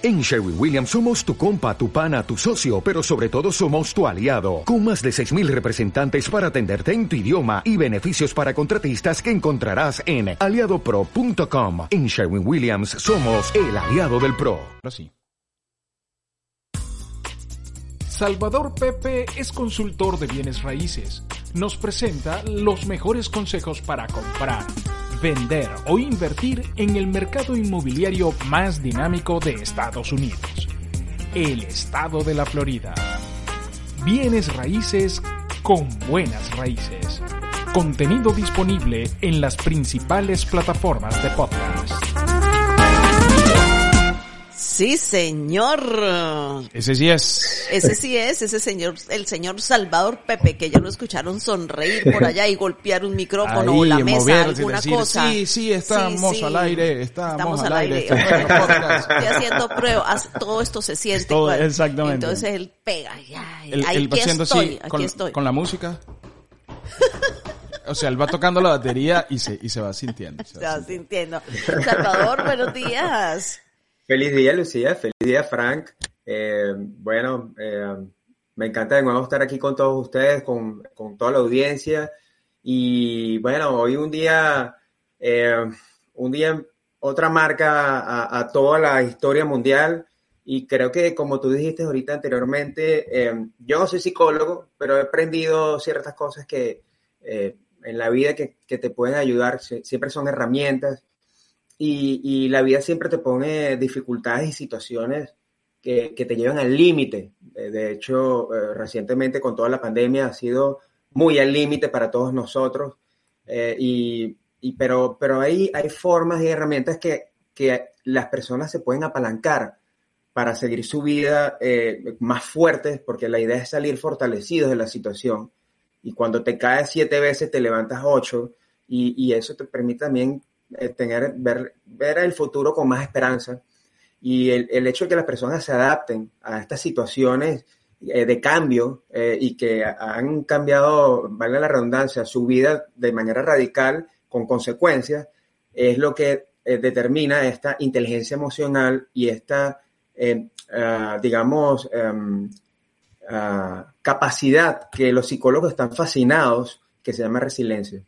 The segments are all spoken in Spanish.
En Sherwin Williams somos tu compa, tu pana, tu socio, pero sobre todo somos tu aliado, con más de 6.000 representantes para atenderte en tu idioma y beneficios para contratistas que encontrarás en aliadopro.com. En Sherwin Williams somos el aliado del PRO. Sí. Salvador Pepe es consultor de bienes raíces. Nos presenta los mejores consejos para comprar vender o invertir en el mercado inmobiliario más dinámico de Estados Unidos, el estado de la Florida. Bienes raíces con buenas raíces. Contenido disponible en las principales plataformas de podcast. Sí, señor. Ese sí es. Ese sí es, ese señor, el señor Salvador Pepe, que ya lo escucharon sonreír por allá y golpear un micrófono o la mesa, alguna cosa. Sí, sí, estamos al aire, estamos, al aire. Estoy haciendo pruebas, todo esto se siente. Todo, exactamente. Entonces él pega, ya, el, ahí aquí estoy, aquí con, estoy. Con la música. O sea, él va tocando la batería y se, y se va sintiendo. Se va, sintiendo. Salvador, buenos días. Feliz día, Lucía. Feliz día, Frank. Eh, bueno, eh, me encanta de nuevo estar aquí con todos ustedes, con, con toda la audiencia. Y bueno, hoy un día, eh, un día, otra marca a, a, toda la historia mundial. Y creo que, como tú dijiste ahorita anteriormente, yo no soy psicólogo, pero he aprendido ciertas cosas que en la vida que, que te pueden ayudar. Siempre son herramientas y, y, la vida siempre te pone dificultades y situaciones que, que te llevan al límite. De hecho, eh, recientemente con toda la pandemia ha sido muy al límite para todos nosotros. Eh, y, y, pero pero hay, hay formas y herramientas que, que las personas se pueden apalancar para seguir su vida eh, más fuertes, porque la idea es salir fortalecidos de la situación. Y cuando te caes siete veces, te levantas ocho. Y, y eso te permite también eh, tener, ver, ver el futuro con más esperanza y el, el, hecho de que las personas se adapten a estas situaciones eh, de cambio eh, y que han cambiado, valga la redundancia, su vida de manera radical con consecuencias, es lo que eh, determina esta inteligencia emocional y esta, uh, digamos, um, uh, capacidad que los psicólogos están fascinados, que se llama resiliencia.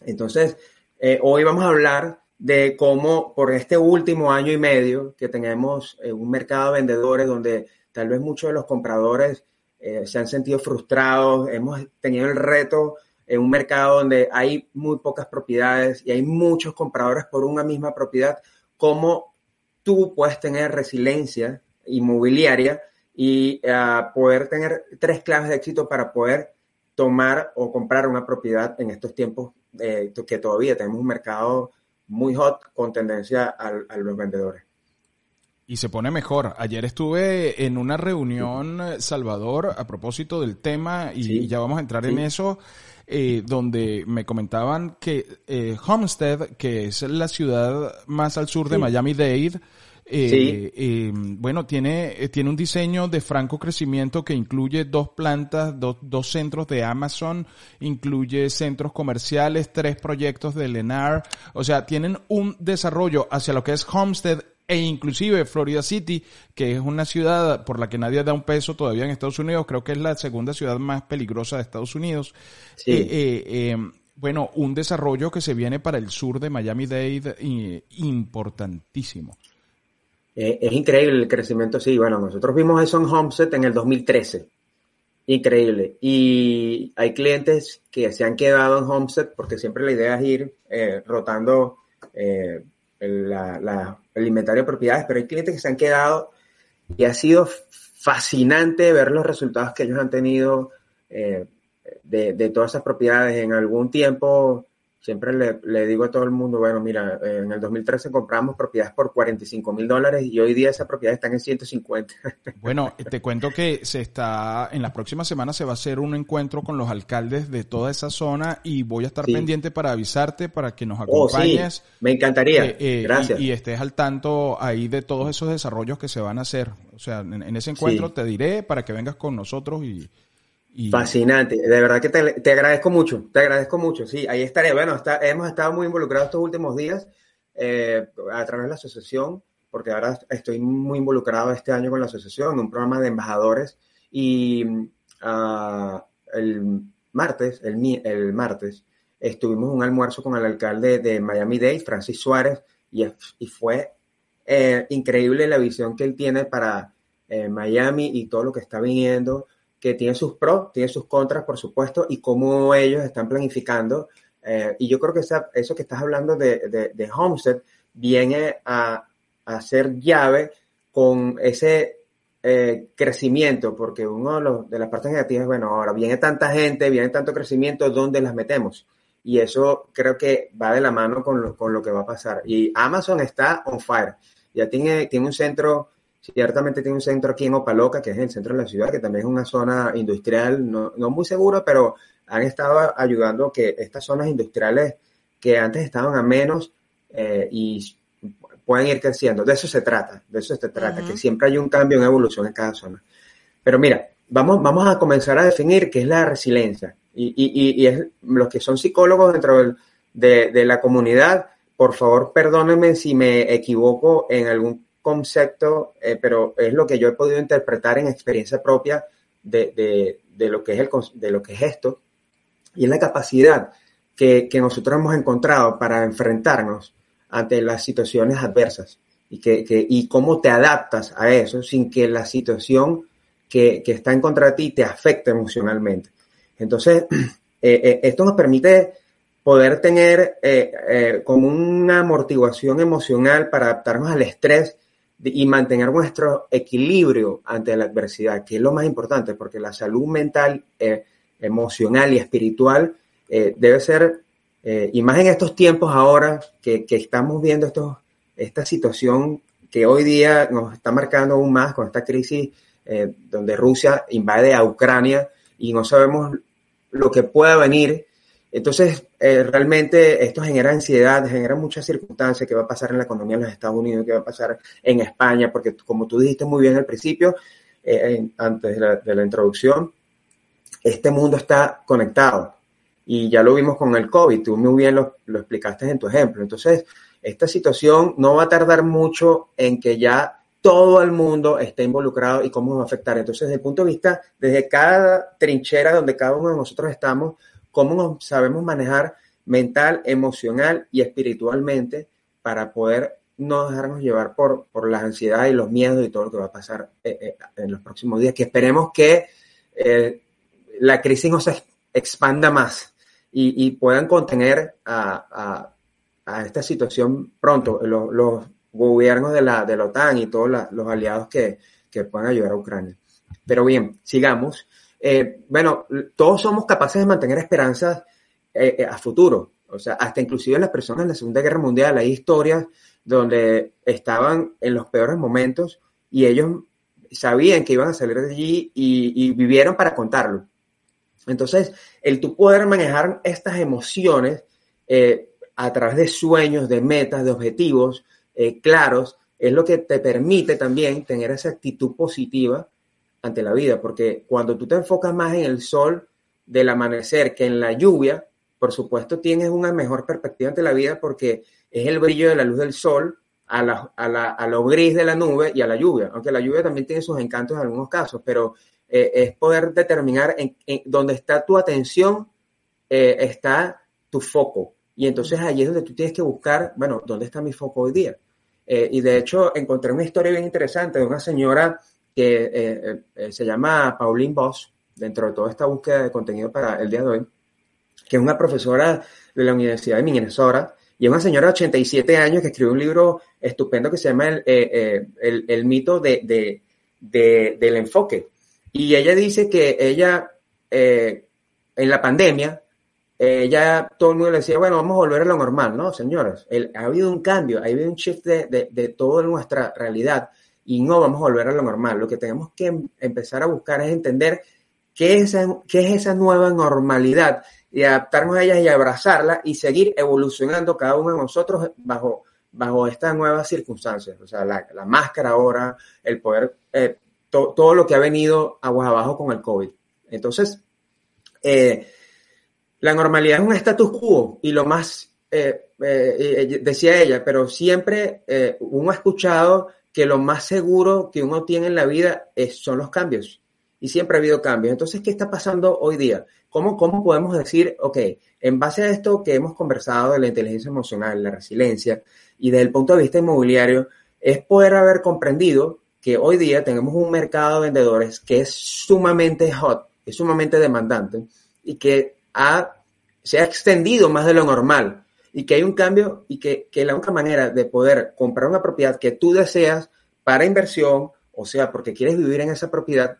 Entonces, eh, hoy vamos a hablar de cómo por este último año y medio que tenemos eh, un mercado de vendedores donde tal vez muchos de los compradores eh, se han sentido frustrados, hemos tenido el reto en un mercado donde hay muy pocas propiedades y hay muchos compradores por una misma propiedad, cómo tú puedes tener resiliencia inmobiliaria y uh, poder tener tres claves de éxito para poder tomar o comprar una propiedad en estos tiempos eh, que todavía tenemos un mercado muy hot con tendencia a, a, los vendedores. Y se pone mejor. Ayer estuve en una reunión, Salvador, a propósito del tema, y sí. ya vamos a entrar sí. en eso, eh, donde me comentaban que eh, Homestead, que es la ciudad más al sur sí. de Miami-Dade, eh, sí. eh, bueno, tiene, eh, tiene un diseño de franco crecimiento que incluye dos plantas, dos, dos centros de Amazon, incluye centros comerciales, tres proyectos de Lennar, o sea, tienen un desarrollo hacia lo que es Homestead e inclusive Florida City, que es una ciudad por la que nadie da un peso todavía en Estados Unidos, creo que es la segunda ciudad más peligrosa de Estados Unidos. Sí. Eh, eh, eh, bueno, un desarrollo que se viene para el sur de Miami-Dade importantísimo. Eh, es increíble el crecimiento, sí. Bueno, nosotros vimos eso en Homestead en el 2013. Increíble. Y hay clientes que se han quedado en Homestead porque siempre la idea es ir eh, rotando eh, la, el, inventario de propiedades, pero hay clientes que se han quedado y ha sido fascinante ver los resultados que ellos han tenido de, de, todas esas propiedades en algún tiempo siempre le, le, digo a todo el mundo, bueno, mira, en el 2013 compramos propiedades por 45 mil dólares y hoy día esas propiedades están en 150. Bueno, te cuento que se está, en las próximas semanas se va a hacer un encuentro con los alcaldes de toda esa zona y voy a estar sí. pendiente para avisarte, para que nos acompañes. Oh, sí. Me encantaría. Eh, eh, Gracias. Y, y, estés al tanto ahí de todos esos desarrollos que se van a hacer. O sea, en, en ese encuentro sí. te diré para que vengas con nosotros y, Fascinante, de verdad que te, agradezco mucho, te agradezco mucho, sí, ahí estaré. Bueno, hemos estado muy involucrados estos últimos días eh, a través de la asociación porque ahora estoy muy involucrado este año con la asociación un programa de embajadores. Y ah, el martes, el, el martes, estuvimos un almuerzo con el alcalde de Miami-Dade, Francis Suárez, y, y fue eh, increíble la visión que él tiene para eh, Miami y todo lo que está viniendo, que tiene sus pros, tiene sus contras, por supuesto, y cómo ellos están planificando. Eh, y yo creo que eso que estás hablando de, de, Homestead viene a, ser llave con ese crecimiento, porque uno de, de las partes negativas bueno, ahora viene tanta gente, viene tanto crecimiento, ¿dónde las metemos? y eso creo que va de la mano con lo, con lo, que va a pasar. Y Amazon está on fire. Ya tiene, tiene un centro, ciertamente tiene un centro aquí en Opaloca, que es el centro de la ciudad, que también es una zona industrial, no, no muy segura, pero han estado ayudando a que estas zonas industriales que antes estaban a menos eh, y pueden ir creciendo. De eso se trata, de eso se trata, que siempre hay un cambio, una evolución en cada zona. Pero mira, vamos, vamos a comenzar a definir qué es la resiliencia. Y, y, y es, los que son psicólogos dentro de, de, la comunidad, por favor, perdónenme si me equivoco en algún concepto, eh, pero es lo que yo he podido interpretar en experiencia propia de, de, de, lo, que es el, de lo que es esto. Y es la capacidad que, que nosotros hemos encontrado para enfrentarnos ante las situaciones adversas y, que, que, y cómo te adaptas a eso sin que la situación que, que está en contra de ti te afecte emocionalmente. Entonces, eh, eh, esto nos permite poder tener como una amortiguación emocional para adaptarnos al estrés y mantener nuestro equilibrio ante la adversidad, que es lo más importante, porque la salud mental, emocional y espiritual debe ser, y más en estos tiempos ahora que, que estamos viendo estos, esta situación que hoy día nos está marcando aún más con esta crisis donde Rusia invade a Ucrania y no sabemos lo que pueda venir. Entonces, eh, realmente esto genera ansiedad, genera muchas circunstancias, que va a pasar en la economía de los Estados Unidos, qué va a pasar en España, porque como tú dijiste muy bien al principio, eh, antes de la, introducción, este mundo está conectado y ya lo vimos con el COVID, tú muy bien lo, lo explicaste en tu ejemplo. Entonces, esta situación no va a tardar mucho en que ya todo el mundo está involucrado y cómo nos va a afectar. Entonces, desde el punto de vista, desde cada trinchera donde cada uno de nosotros estamos, cómo nos sabemos manejar mental, emocional y espiritualmente para poder no dejarnos llevar por, por la ansiedad y los miedos y todo lo que va a pasar eh, eh, en los próximos días, que esperemos que eh, la crisis no se expanda más y, puedan contener a, esta situación pronto. los gobiernos de la, de la OTAN y todos los aliados que, que puedan ayudar a Ucrania. Pero bien, sigamos. Eh, bueno, todos somos capaces de mantener esperanzas eh, eh, a futuro. O sea, hasta inclusive las personas en la Segunda Guerra Mundial hay historias donde estaban en los peores momentos y ellos sabían que iban a salir de allí y, vivieron para contarlo. Entonces, el tú poder manejar estas emociones a través de sueños, de metas, de objetivos, eh, claros, es lo que te permite también tener esa actitud positiva ante la vida, porque cuando tú te enfocas más en el sol del amanecer que en la lluvia, por supuesto tienes una mejor perspectiva ante la vida porque es el brillo de la luz del sol a, la, a, la, a lo gris de la nube y a la lluvia, aunque la lluvia también tiene sus encantos en algunos casos, pero eh, es poder determinar en, dónde está tu atención, eh, está tu foco. Y entonces allí es donde tú tienes que buscar, bueno, ¿dónde está mi foco hoy día? Eh, y de hecho encontré una historia bien interesante de una señora que eh, eh, se llama Pauline Boss, dentro de toda esta búsqueda de contenido para el día de hoy, que es una profesora de la Universidad de Minnesota y es una señora de 87 años que escribió un libro estupendo que se llama El, el, el mito de, de, de, del enfoque. Y ella dice que ella en la pandemia eh, ya todo el mundo le decía, bueno, vamos a volver a lo normal, ¿no, señores? ha habido un cambio, ha habido un shift de, de, de toda nuestra realidad y no vamos a volver a lo normal. Lo que tenemos que em, empezar a buscar es entender qué es, qué es esa nueva normalidad y adaptarnos a ella y abrazarla y seguir evolucionando cada uno de nosotros bajo, bajo estas nuevas circunstancias. O sea, la, la máscara ahora, el poder, eh, todo lo que ha venido aguas abajo con el COVID. Entonces, eh, la normalidad es un status quo y lo más decía ella, pero siempre uno ha escuchado que lo más seguro que uno tiene en la vida son los cambios. Y siempre ha habido cambios. Entonces, ¿qué está pasando hoy día? ¿Cómo, ¿Cómo podemos decir, ok, en base a esto que hemos conversado de la inteligencia emocional, la resiliencia y desde el punto de vista inmobiliario, es poder haber comprendido que hoy día tenemos un mercado de vendedores que es sumamente hot, es sumamente demandante y que ha, se ha extendido más de lo normal y que hay un cambio y que, que la única manera de poder comprar una propiedad que tú deseas para inversión, o sea, porque quieres vivir en esa propiedad,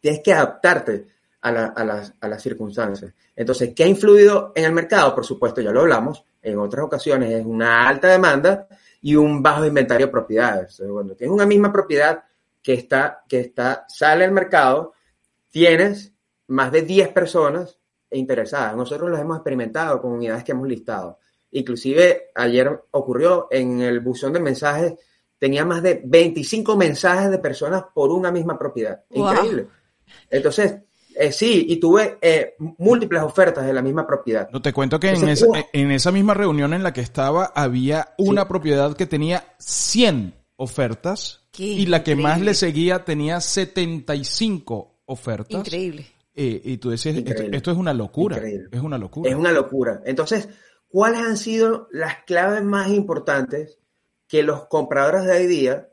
tienes que adaptarte a, las, a, las, circunstancias. Entonces, ¿qué ha influido en el mercado? Por supuesto, ya lo hablamos en otras ocasiones, es una alta demanda y un bajo inventario de propiedades. Cuando tienes una misma propiedad que está, que está, sale al mercado, tienes más de 10 personas interesadas. Nosotros los hemos experimentado con unidades que hemos listado. Inclusive ayer ocurrió en el buzón de mensajes, tenía más de 25 mensajes de personas por una misma propiedad. Increíble. Entonces, eh, sí, y tuve eh, múltiples ofertas de la misma propiedad. No te cuento que en, esa, en, esa, misma reunión en la que estaba había una propiedad que tenía 100 ofertas y la que más le seguía tenía 75 ofertas. Increíble. Eh, y tú decías, esto, es una locura. Es una locura. Es una locura. Entonces, ¿cuáles han sido las claves más importantes que los compradores de hoy día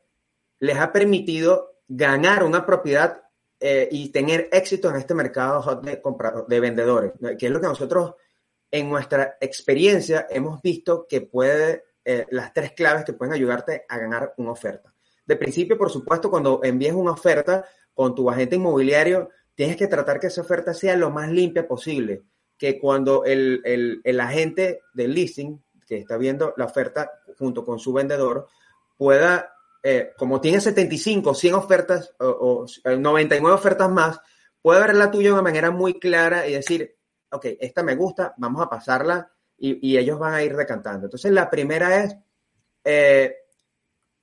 les ha permitido ganar una propiedad eh, y tener éxito en este mercado de, de vendedores, que es lo que nosotros en nuestra experiencia hemos visto que puede, eh, las tres claves que pueden ayudarte a ganar una oferta. De principio, por supuesto, cuando envíes una oferta con tu agente inmobiliario, tienes que tratar que esa oferta sea lo más limpia posible, que cuando el, el, el agente del leasing que está viendo la oferta junto con su vendedor pueda eh, como tiene 75, 100 ofertas o, 99 ofertas más, puede ver la tuya de una manera muy clara y decir, ok, esta me gusta, vamos a pasarla y, ellos van a ir decantando. Entonces, la primera es, eh,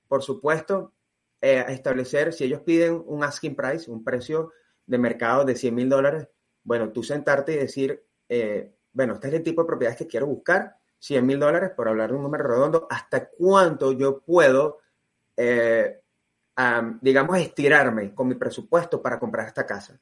por supuesto, eh, establecer, si ellos piden un asking price, un precio de mercado de 100 mil dólares, bueno, tú sentarte y decir, bueno, este es el tipo de propiedades que quiero buscar, 100 mil dólares, por hablar de un número redondo, ¿hasta cuánto yo puedo eh, digamos, estirarme con mi presupuesto para comprar esta casa.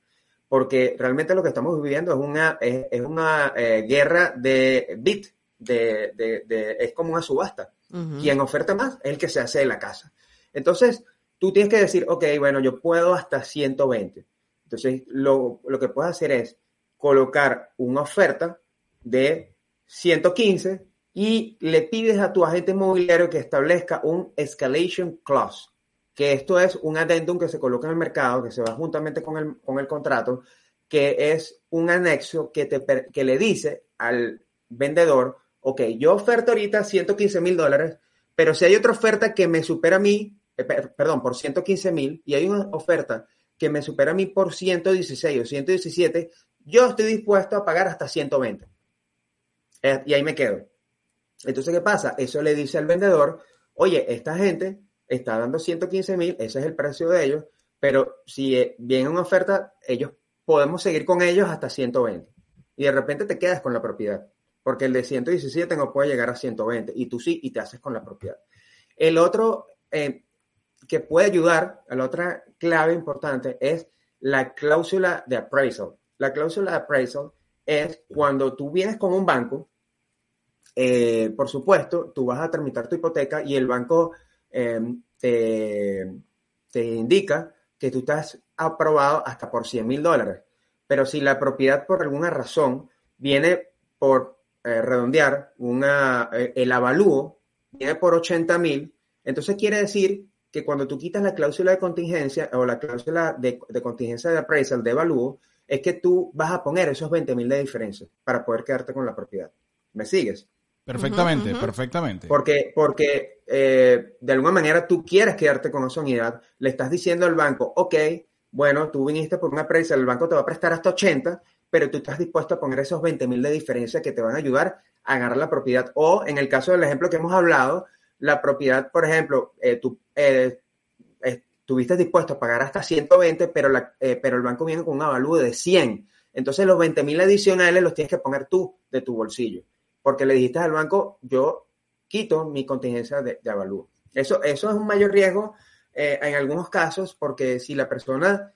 Porque realmente lo que estamos viviendo es una, es, una eh, guerra de bit, de, de, es como una subasta. Quien oferta más es el que se hace de la casa. Entonces, tú tienes que decir, ok, bueno, yo puedo hasta 120. Entonces, lo, lo que puedes hacer es colocar una oferta de 115 y le pides a tu agente inmobiliario que establezca un escalation clause, que esto es un addendum que se coloca en el mercado, que se va juntamente con el, con el contrato, que es un anexo que, te, que le dice al vendedor, ok, yo oferto ahorita 115 mil dólares, pero si hay otra oferta que me supera a mí, eh, perdón, por 115 mil, y hay una oferta que me supera a mí por 116 o 117, yo estoy dispuesto a pagar hasta 120. Eh, y ahí me quedo. Entonces, ¿qué pasa? Eso le dice al vendedor, oye, esta gente está dando 115 mil, ese es el precio de ellos, pero si eh, viene una oferta, ellos podemos seguir con ellos hasta 120. Y de repente te quedas con la propiedad, porque el de 117 no puede llegar a 120, y tú sí, y te haces con la propiedad. El otro eh, que puede ayudar, la otra clave importante es la cláusula de appraisal. La cláusula de appraisal es cuando tú vienes con un banco eh, por supuesto, tú vas a tramitar tu hipoteca y el banco eh, te, indica que tú estás aprobado hasta por 100 mil dólares. Pero si la propiedad por alguna razón viene por eh, redondear, una, el avalúo viene por 80 mil, entonces quiere decir que cuando tú quitas la cláusula de contingencia o la cláusula de, de contingencia de appraisal de avalúo, es que tú vas a poner esos 20 mil de diferencia para poder quedarte con la propiedad. ¿Me sigues? Perfectamente, perfectamente. Porque, porque eh, de alguna manera tú quieres quedarte con esa unidad, le estás diciendo al banco, ok, bueno, tú viniste por una presa, el banco te va a prestar hasta 80, pero tú estás dispuesto a poner esos 20 mil de diferencia que te van a ayudar a ganar la propiedad. O en el caso del ejemplo que hemos hablado, la propiedad, por ejemplo, eh, tú eh, estuviste dispuesto a pagar hasta 120, pero, la, pero el banco viene con un avalúo de 100. Entonces los 20 mil adicionales los tienes que poner tú de tu bolsillo. porque le dijiste al banco, yo quito mi contingencia de, de avalúo. Eso, eso es un mayor riesgo eh, en algunos casos, porque si la persona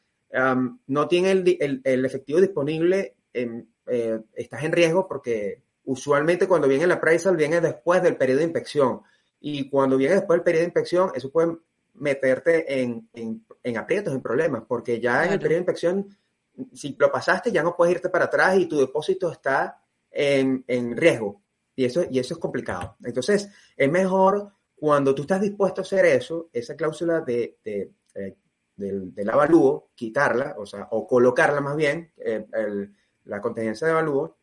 no tiene el, el, efectivo disponible, em, eh, estás en riesgo porque usualmente cuando viene el appraisal viene después del periodo de inspección. Y cuando viene después del periodo de inspección, eso puede meterte en, en, en aprietos, en problemas, porque ya en el periodo de inspección, si lo pasaste, ya no puedes irte para atrás y tu depósito está en, en riesgo. Y eso, y eso es complicado. Entonces, es mejor cuando tú estás dispuesto a hacer eso, esa cláusula de, de, eh, del, avalúo, quitarla, o sea, o colocarla más bien, eh, la contingencia de avalúo,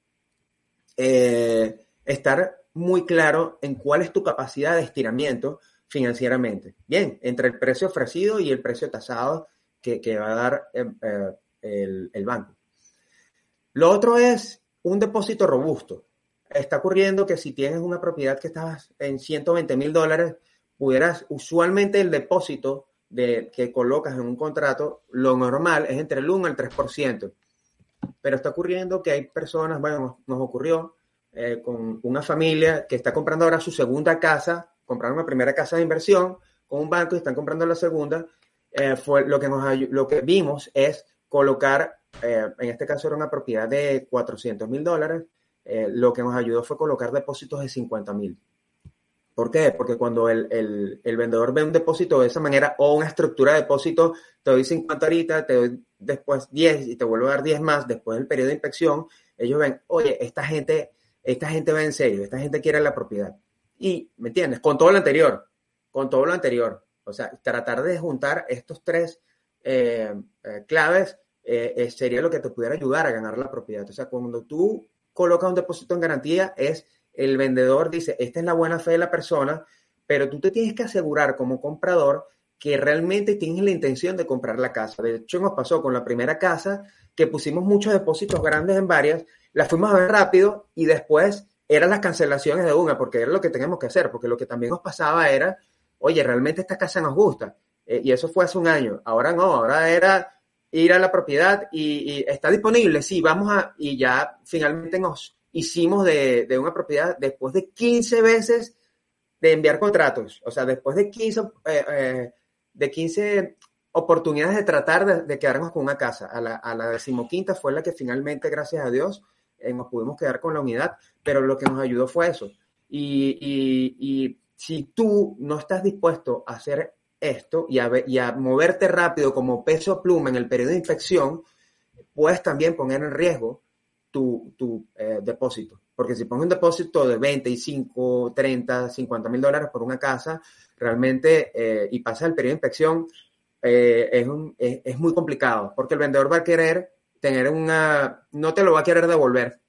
eh, estar muy claro en cuál es tu capacidad de estiramiento financieramente. Bien, entre el precio ofrecido y el precio tasado que, que va a dar el, el banco. Lo otro es un depósito robusto está ocurriendo que si tienes una propiedad que está en 120 mil dólares, pudieras, usualmente el depósito de, que colocas en un contrato, lo normal es entre el 1 y el 3%. Pero está ocurriendo que hay personas, bueno, nos ocurrió eh, con una familia que está comprando ahora su segunda casa, compraron una primera casa de inversión con un banco y están comprando la segunda. Eh, fue lo que, nos, lo que vimos es colocar, eh, en este caso era una propiedad de 400 mil dólares, eh, lo que nos ayudó fue colocar depósitos de 50 mil. ¿Por qué? Porque cuando el, vendedor ve un depósito de esa manera o una estructura de depósito, te doy 50 ahorita, te doy después 10 y te vuelvo a dar 10 más después del periodo de inspección, ellos ven, oye, esta gente, esta gente va en serio, esta gente quiere la propiedad. Y, ¿me entiendes? Con todo lo anterior, con todo lo anterior. O sea, tratar de juntar estos tres eh, eh, claves sería lo que te pudiera ayudar a ganar la propiedad. O sea, cuando tú coloca un depósito en garantía es el vendedor dice, esta es la buena fe de la persona, pero tú te tienes que asegurar como comprador que realmente tienes la intención de comprar la casa. De hecho, nos pasó con la primera casa que pusimos muchos depósitos grandes en varias, las fuimos a ver rápido y después eran las cancelaciones de una, porque era lo que teníamos que hacer, porque lo que también nos pasaba era, oye, realmente esta casa nos gusta. Eh, y eso fue hace un año. Ahora no, ahora era ir a la propiedad y, está disponible, sí, vamos a, y ya finalmente nos hicimos de, una propiedad después de 15 veces de enviar contratos, o sea, después de 15, eh, eh, de 15 oportunidades de tratar de, quedarnos con una casa. A la, a la, decimoquinta fue la que finalmente, gracias a Dios, eh, nos pudimos quedar con la unidad, pero lo que nos ayudó fue eso. Y, y, y si tú no estás dispuesto a hacer esto y a, moverte rápido como peso pluma en el periodo de infección, puedes también poner en riesgo tu, tu eh, depósito. Porque si pones un depósito de 25, 30, 50 mil dólares por una casa, realmente, eh, y pasa el periodo de infección, eh, es, es, es, muy complicado, porque el vendedor va a querer tener una, no te lo va a querer devolver.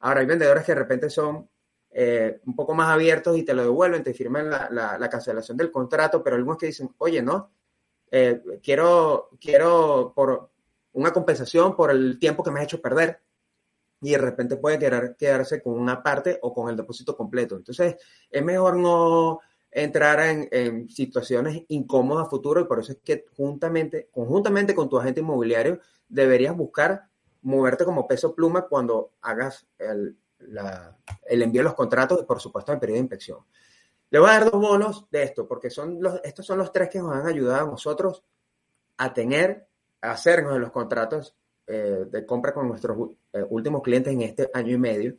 Ahora, hay vendedores que de repente son eh, un poco más abiertos y te lo devuelven, te firman la, la, cancelación del contrato, pero algunos que dicen, oye, no, eh, quiero, quiero por una compensación por el tiempo que me has hecho perder y de repente puede querer quedarse con una parte o con el depósito completo. Entonces, es mejor no entrar en, situaciones incómodas a futuro y por eso es que juntamente, conjuntamente con tu agente inmobiliario deberías buscar moverte como peso pluma cuando hagas el, el envío de los contratos y, por supuesto, el periodo de inspección. Le voy a dar dos bonos de esto, porque son los, estos son los tres que nos han ayudado a nosotros a tener, a hacernos los contratos eh, de compra con nuestros eh, últimos clientes en este año y medio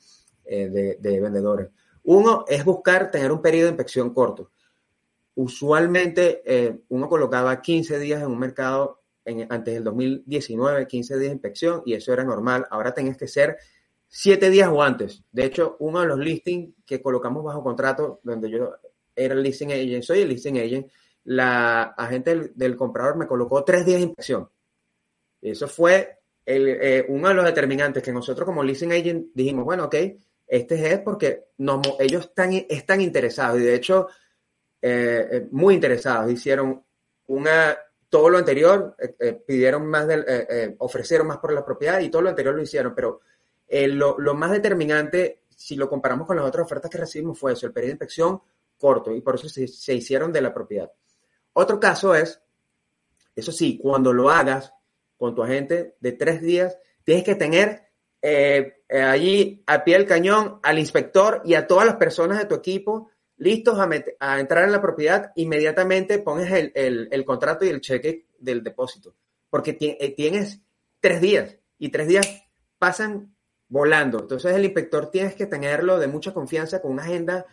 eh, de, vendedores. Uno es buscar tener un periodo de inspección corto. Usualmente uno colocaba 15 días en un mercado antes del 2019, 15 días de inspección, y eso era normal. Ahora tenés que ser siete días o antes. De hecho, uno de los listings que colocamos bajo contrato, donde yo era el listing agent, soy el listing agent, la agente del, comprador me colocó tres días de inspección. Eso fue eh, uno de los determinantes que nosotros como listing agent dijimos, bueno, ok, este es porque ellos están, interesados y de hecho eh, eh, muy interesados. Hicieron una, todo lo anterior, pidieron más, del, ofrecieron más por la propiedad y todo lo anterior lo hicieron, pero eh, lo, más determinante, si lo comparamos con las otras ofertas que recibimos, fue eso, el periodo de inspección corto, y por eso se, hicieron de la propiedad. Otro caso es, eso sí, cuando lo hagas con tu agente de tres días, tienes que tener eh, eh, allí a pie del cañón al inspector y a todas las personas de tu equipo listos a, entrar en la propiedad, inmediatamente pones el, contrato y el cheque del depósito. Porque eh, tienes tres días y tres días pasan volando. Entonces el inspector tienes que tenerlo de mucha confianza con una agenda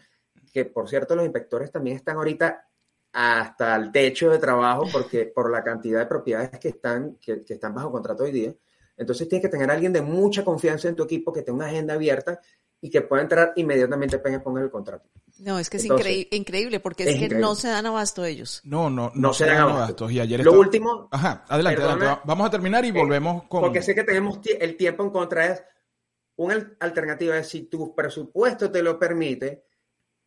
que, por cierto, los inspectores también están ahorita hasta el techo de trabajo porque por la cantidad de propiedades que están, que, están bajo contrato hoy día. Entonces tienes que tener a alguien de mucha confianza en tu equipo que tenga una agenda abierta y que pueda entrar inmediatamente apenas ponga el contrato. No, es que es increíble porque es, que no se dan abasto ellos. No, no, no, se, dan abasto. Y ayer Lo último. Ajá, adelante, adelante, Vamos a terminar y eh, volvemos con. Porque sé que tenemos el tiempo en contra. Es una alternativa es si tu presupuesto te lo permite,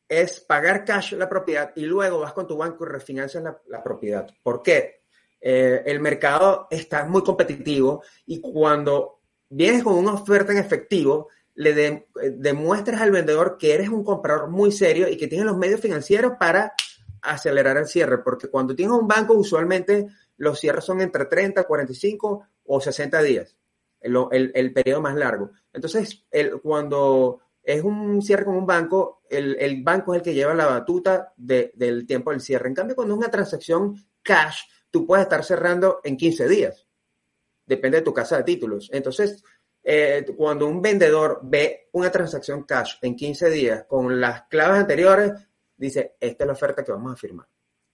es pagar cash la propiedad y luego vas con tu banco y refinancias la, propiedad. ¿Por qué? Eh, el mercado está muy competitivo y cuando vienes con una oferta en efectivo, le eh, demuestras al vendedor que eres un comprador muy serio y que tienes los medios financieros para acelerar el cierre, porque cuando tienes un banco usualmente los cierres son entre 30, 45 o 60 días, el, el, periodo más largo. Entonces, cuando es un cierre con un banco, el banco es el que lleva la batuta del tiempo del cierre. En cambio, cuando es una transacción cash, tú puedes estar cerrando en 15 días. Depende de tu casa de títulos. Entonces, eh, cuando un vendedor ve una transacción cash en 15 días con las claves anteriores, dice, esta es la oferta que vamos a firmar.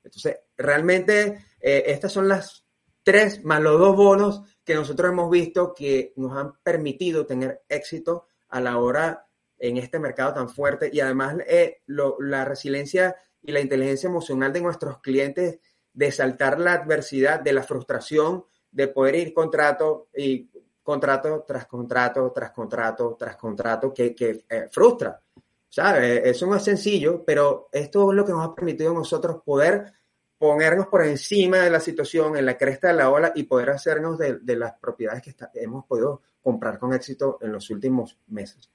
Entonces, realmente eh, estas son las tres más los dos bonos que nosotros hemos visto que nos han permitido tener éxito a la hora en este mercado tan fuerte y además eh, la resiliencia y la inteligencia emocional de nuestros clientes de saltar la adversidad, de la frustración, de poder ir contrato y contrato tras contrato, tras contrato, tras contrato, que, que eh, frustra. ¿Sabes? Eso no es sencillo, pero esto es lo que nos ha permitido a nosotros poder ponernos por encima de la situación, en la cresta de la ola y poder hacernos de, las propiedades que hemos podido comprar con éxito en los últimos meses.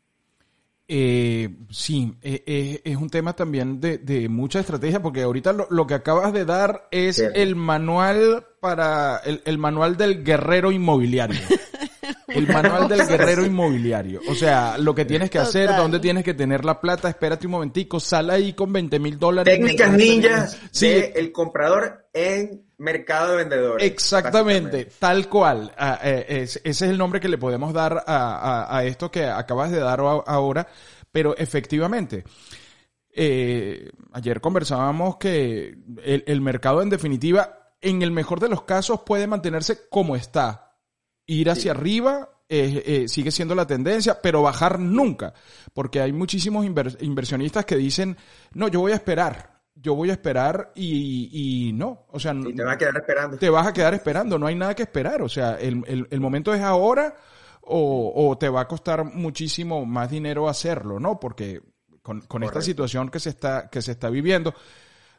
Eh, sí, eh, eh, es un tema también de, mucha estrategia, porque ahorita lo, que acabas de dar es el manual para el, el, manual del guerrero inmobiliario. El manual del guerrero inmobiliario. O sea, lo que tienes que hacer, dónde tienes que tener la plata, espérate un momentico, sal ahí con 20 mil dólares. Técnicas ninjas sí. el comprador en mercado de vendedores. Exactamente, tal cual. Ah, eh, ese es el nombre que le podemos dar a, esto que acabas de dar ahora, pero efectivamente. Eh, ayer conversábamos que el mercado en definitiva, en el mejor de los casos, puede mantenerse como está Ir hacia arriba eh, sigue siendo la tendencia, pero bajar nunca, porque hay muchísimos inversionistas que dicen, no, yo voy a esperar, yo voy a esperar y, no, o sea, te vas a quedar esperando. Te vas a quedar esperando, no hay nada que esperar, o sea, el, el, momento es ahora o, o, te va a costar muchísimo más dinero hacerlo, ¿no? Porque con, con esta situación que se está, que se está viviendo,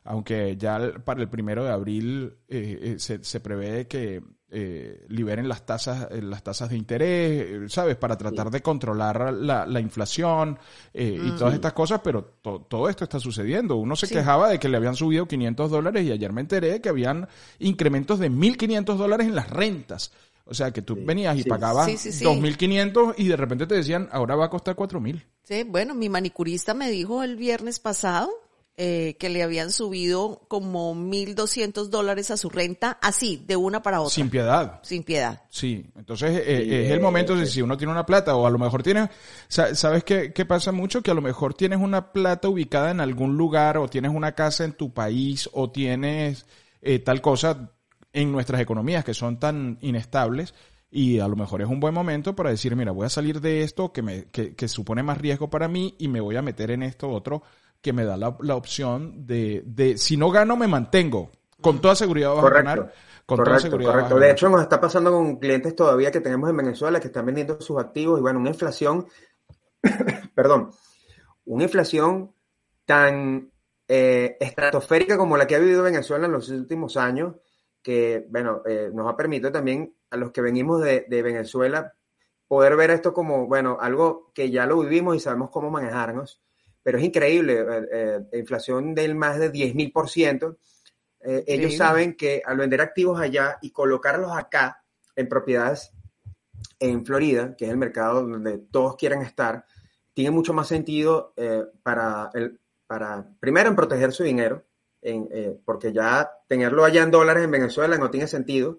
aunque ya para el primero de abril eh, eh, se, se, prevé que eh, liberen las tasas, las tasas de interés, ¿sabes? Para tratar de controlar la, la inflación y todas estas cosas, pero todo esto está sucediendo. Uno se quejaba de que le habían subido 500 dólares y ayer me enteré que habían incrementos de 1.500 dólares en las rentas. O sea, que tú venías y pagabas 2.500 y de repente te decían, ahora va a costar 4.000. Sí, bueno, mi manicurista me dijo el viernes pasado eh, que le habían subido como 1.200 dólares a su renta, así, de una para otra. Sin piedad. Sin piedad. Sí, entonces eh, es el momento de si uno tiene una plata o a lo mejor tiene, ¿sabes qué, qué pasa mucho? Que a lo mejor tienes una plata ubicada en algún lugar o tienes una casa en tu país o tienes eh, tal cosa en nuestras economías que son tan inestables y a lo mejor es un buen momento para decir, mira, voy a salir de esto que, me, que, que supone más riesgo para mí y me voy a meter en esto otro que me da la, la opción de, de, si no gano, me mantengo. Con toda seguridad vas a ganar. Con toda seguridad correcto. De hecho, nos está pasando con clientes todavía que tenemos en Venezuela que están vendiendo sus activos y bueno, una inflación, perdón, una inflación tan eh, estratosférica como la que ha vivido Venezuela en los últimos años, que bueno, eh, nos ha permitido también a los que venimos de, de, Venezuela poder ver esto como, bueno, algo que ya lo vivimos y sabemos cómo manejarnos pero es increíble, eh, eh inflación del más de 10.000%. Eh, ellos saben que al vender activos allá y colocarlos acá en propiedades en Florida, que es el mercado donde todos quieren estar, tiene mucho más sentido eh, para, el, para, primero, en proteger su dinero, en, porque ya tenerlo allá en dólares en Venezuela no tiene sentido,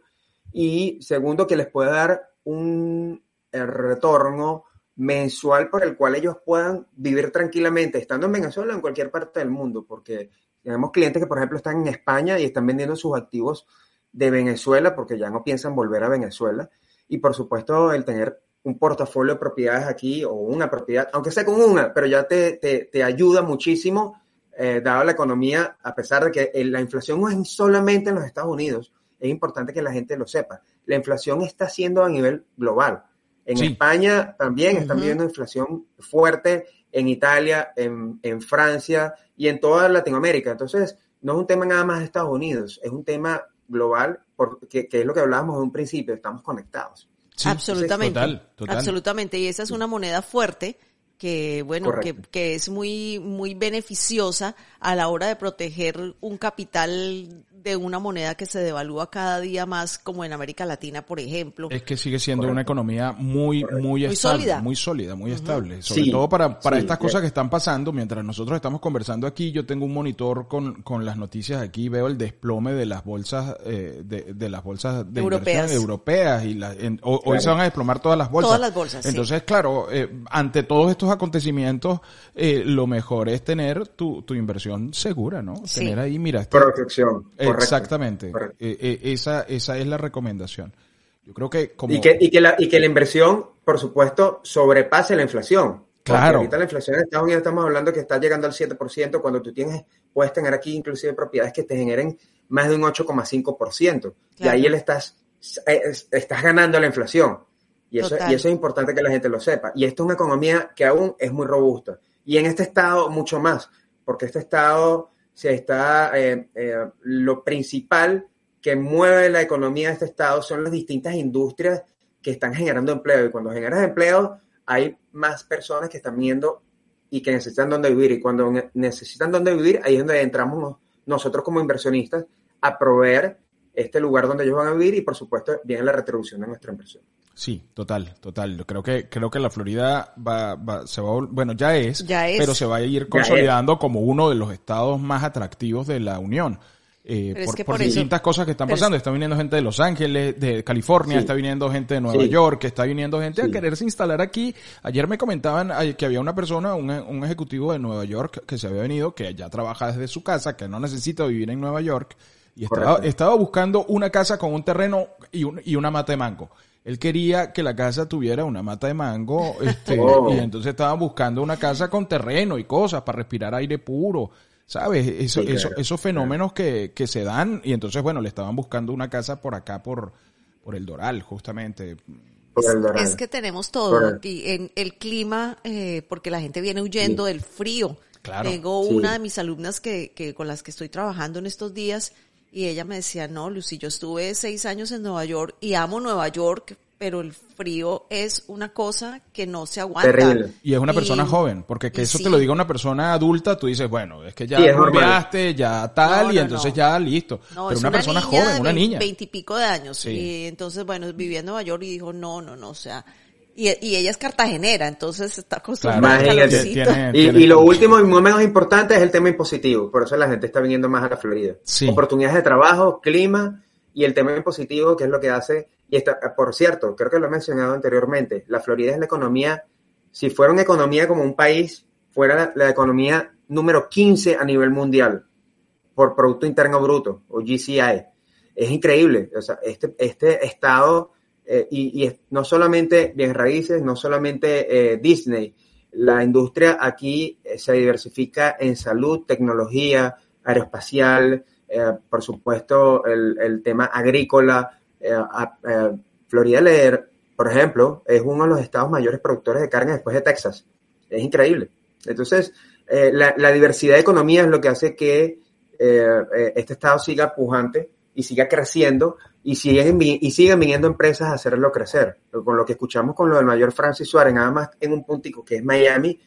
y segundo, que les puede dar un retorno mensual por el cual ellos puedan vivir tranquilamente, estando en Venezuela o en cualquier parte del mundo, porque tenemos clientes que, por ejemplo, están en España y están vendiendo sus activos de Venezuela porque ya no piensan volver a Venezuela. Y, por supuesto, el tener un portafolio de propiedades aquí o una propiedad, aunque sea con una, pero ya te, te, te ayuda muchísimo, eh, dado la economía, a pesar de que la inflación no es solamente en los Estados Unidos, es importante que la gente lo sepa. La inflación está siendo a nivel global. En España también están viviendo inflación fuerte, en Italia, en, en, Francia y en toda Latinoamérica. Entonces, no es un tema nada más de Estados Unidos, es un tema global, porque, que es lo que hablábamos en un principio, estamos conectados. absolutamente. Absolutamente. Y esa es una moneda fuerte que bueno, que, que, es muy, muy beneficiosa a la hora de proteger un capital de una moneda que se devalúa cada día más, como en América Latina, por ejemplo. Es que sigue siendo una economía muy, muy, estable, sólida. muy sólida, muy estable. Sobre todo para, para estas cosas que están pasando, mientras nosotros estamos conversando aquí, yo tengo un monitor con, con las noticias aquí, veo el desplome de las bolsas, eh, de, de, las bolsas de europeas, europeas y la, hoy se van a desplomar todas las bolsas. Todas las bolsas. Entonces, claro, eh, ante todos estos acontecimientos, eh, lo mejor es tener tu, tu inversión segura, ¿no? Tener ahí, mira. Este, Protección. Exactamente. Eh, eh, esa, esa es la recomendación. Yo creo que como... Y que, y que, la, y que la inversión, por supuesto, sobrepase la inflación. Claro. ahorita la inflación en Estados Unidos estamos hablando que está llegando al 7%, cuando tú tienes, puedes tener aquí inclusive propiedades que te generen más de un 8,5%. Y ahí él estás, eh, estás ganando la inflación. Y eso, y eso es importante que la gente lo sepa. Y esto es una economía que aún es muy robusta. Y en este estado mucho más, porque este estado se está, eh, eh, lo principal que mueve la economía de este estado son las distintas industrias que están generando empleo. Y cuando generas empleo, hay más personas que están viendo y que necesitan dónde vivir. Y cuando necesitan dónde vivir, ahí es donde entramos nosotros como inversionistas a proveer este lugar donde ellos van a vivir y por supuesto viene la retribución de nuestra inversión. Sí, total, total. Creo que creo que la Florida va, va se va, bueno, ya es, pero se va a ir consolidando como uno de los estados más atractivos de la Unión. Eh, por, distintas cosas que están pasando. Está viniendo gente de Los Ángeles, de California, está viniendo gente de Nueva York, está viniendo gente a quererse instalar aquí. Ayer me comentaban que había una persona, un, un, ejecutivo de Nueva York que se había venido, que ya trabaja desde su casa, que no necesita vivir en Nueva York, y estaba, estaba buscando una casa con un terreno y, un, y una mata de mango él quería que la casa tuviera una mata de mango, este, oh. y entonces estaba buscando una casa con terreno y cosas para respirar aire puro, ¿sabes? Eso, eso, esos fenómenos que, que se dan, y entonces, bueno, le estaban buscando una casa por acá, por, por el Doral, justamente. Es que tenemos todo aquí, en el clima, eh, porque la gente viene huyendo del frío. Claro. Tengo una de mis alumnas que, que con las que estoy trabajando en estos días, y ella me decía, no, Lucy, yo estuve seis años en Nueva York y amo Nueva York, pero el frío es una cosa que no se aguanta. Terrible. Y es una persona joven, porque que eso te lo diga una persona adulta, tú dices, bueno, es que ya sí, ya tal, y entonces ya listo. pero una, persona joven, una niña. Veintipico de años. Y entonces, bueno, vivía en Nueva York y dijo, no, no, no, o sea, y, y, ella es cartagenera, entonces está acostumbrada y, y, lo último y muy menos importante es el tema impositivo. Por eso la gente está viniendo más a la Florida. Oportunidades de trabajo, clima y el tema impositivo, que es lo que hace. Y está, por cierto, creo que lo he mencionado anteriormente. La Florida es la economía, si fuera una economía como un país, fuera la, economía número 15 a nivel mundial por Producto Interno Bruto o GCI. Es increíble. O sea, este, este estado eh, y, no solamente bien raíces, no solamente eh, Disney, la industria aquí eh, se diversifica en salud, tecnología, aeroespacial, por supuesto el, tema agrícola. Florida Leer, por ejemplo, es uno de los estados mayores productores de carne después de Texas. Es increíble. Entonces, la, la, diversidad de economía es lo que hace que este estado siga pujante y siga creciendo y siguen, y siguen viniendo empresas a hacerlo crecer. Con lo que escuchamos con lo del mayor Francis Suárez, nada más en un puntico que es Miami,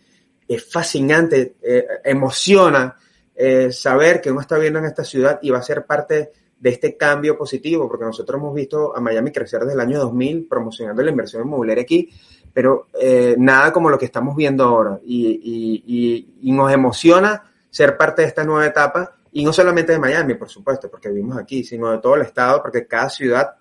es fascinante, eh, emociona eh, saber que uno está viendo en esta ciudad y va a ser parte de este cambio positivo, porque nosotros hemos visto a Miami crecer desde el año 2000 promocionando la inversión inmobiliaria aquí, pero eh, nada como lo que estamos viendo ahora. Y, y, nos emociona ser parte de esta nueva etapa, y no solamente de Miami, por supuesto, porque vivimos aquí, sino de todo el estado, porque cada ciudad,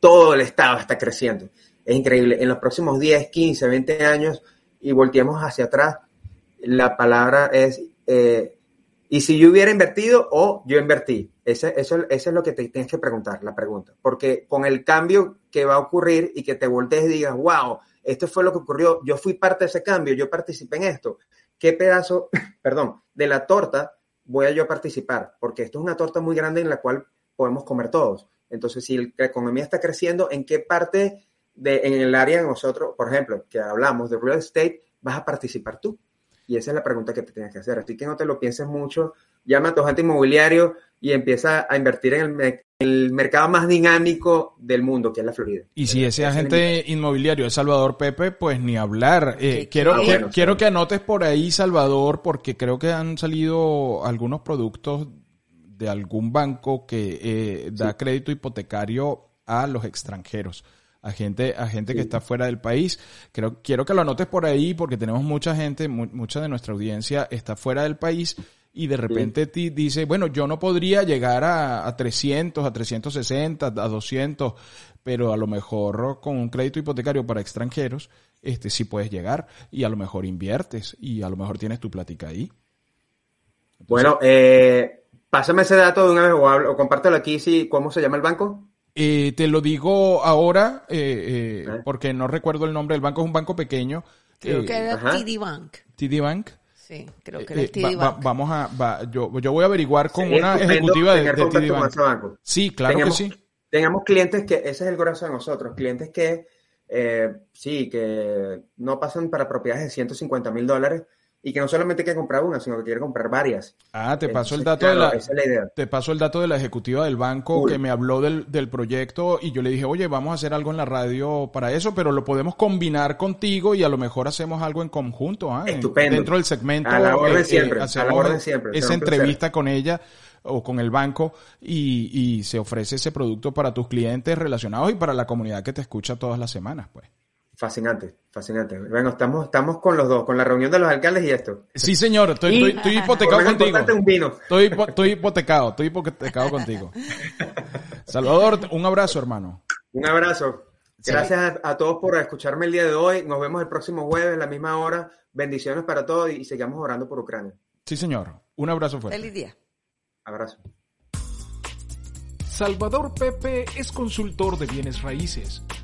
todo el estado está creciendo. Es increíble. En los próximos 10, 15, 20 años, y volteamos hacia atrás, la palabra es eh, y si yo hubiera invertido o yo invertí. Ese, eso, eso es lo que te tienes que preguntar, la pregunta. Porque con el cambio que va a ocurrir y que te voltees y digas, wow, esto fue lo que ocurrió, yo fui parte de ese cambio, yo participé en esto. ¿Qué pedazo, perdón, de la torta voy a yo participar? Porque esto es una torta muy grande en la cual podemos comer todos. Entonces, si la economía está creciendo, ¿en qué parte de, en el área de nosotros, por ejemplo, que hablamos de real estate, vas a participar tú? Y esa es la pregunta que te tienes que hacer. Así que no te lo pienses mucho. Llama a tu agente inmobiliario y empieza a invertir en el, mercado más dinámico del mundo, que es la Florida. Y si ese agente inmobiliario es Salvador Pepe, pues ni hablar. Eh, quiero, ah, quiero que anotes por ahí, Salvador, porque creo que han salido algunos productos de algún banco que eh, da crédito hipotecario a los extranjeros a gente, a gente que está fuera del país. Creo, quiero que lo anotes por ahí porque tenemos mucha gente, mucha de nuestra audiencia está fuera del país y de repente te dice, bueno, yo no podría llegar a, a 300, a 360, a 200, pero a lo mejor con un crédito hipotecario para extranjeros, este sí puedes llegar y a lo mejor inviertes y a lo mejor tienes tu plática ahí. bueno, eh, pásame ese dato de una vez o, o compártelo aquí, si, ¿cómo se llama el banco? Eh, te lo digo ahora eh, eh, porque no recuerdo el nombre del banco, es un banco pequeño. Creo que era TD Bank. TD Bank. Sí, creo que era TD Bank. vamos a, yo, yo voy a averiguar con una ejecutiva de, TD Bank. Sí, claro que sí. Tengamos clientes que, ese es el corazón de nosotros, clientes que sí, que no pasan para propiedades de 150 mil dólares, y que no solamente quiere comprar una, sino que quiere comprar varias. Ah, te pasó el dato de la, te pasó el dato de la ejecutiva del banco que me habló del, del, proyecto y yo le dije, oye, vamos a hacer algo en la radio para eso, pero lo podemos combinar contigo y a lo mejor hacemos algo en conjunto, ¿ah? Estupendo. dentro del segmento. A la orden eh, siempre. a la orden siempre. Esa entrevista con ella o con el banco y, y se ofrece ese producto para tus clientes relacionados y para la comunidad que te escucha todas las semanas, pues. Fascinante, fascinante. Bueno, estamos, estamos con los dos, con la reunión de los alcaldes y esto. Sí, señor, estoy, estoy, hipotecado contigo. Un vino. Estoy, estoy hipotecado, estoy hipotecado contigo. Salvador, un abrazo, hermano. Un abrazo. Gracias a, todos por escucharme el día de hoy. Nos vemos el próximo jueves a la misma hora. Bendiciones para todos y sigamos orando por Ucrania. Sí, señor. Un abrazo fuerte. Feliz día. Abrazo. Salvador Pepe es consultor de bienes raíces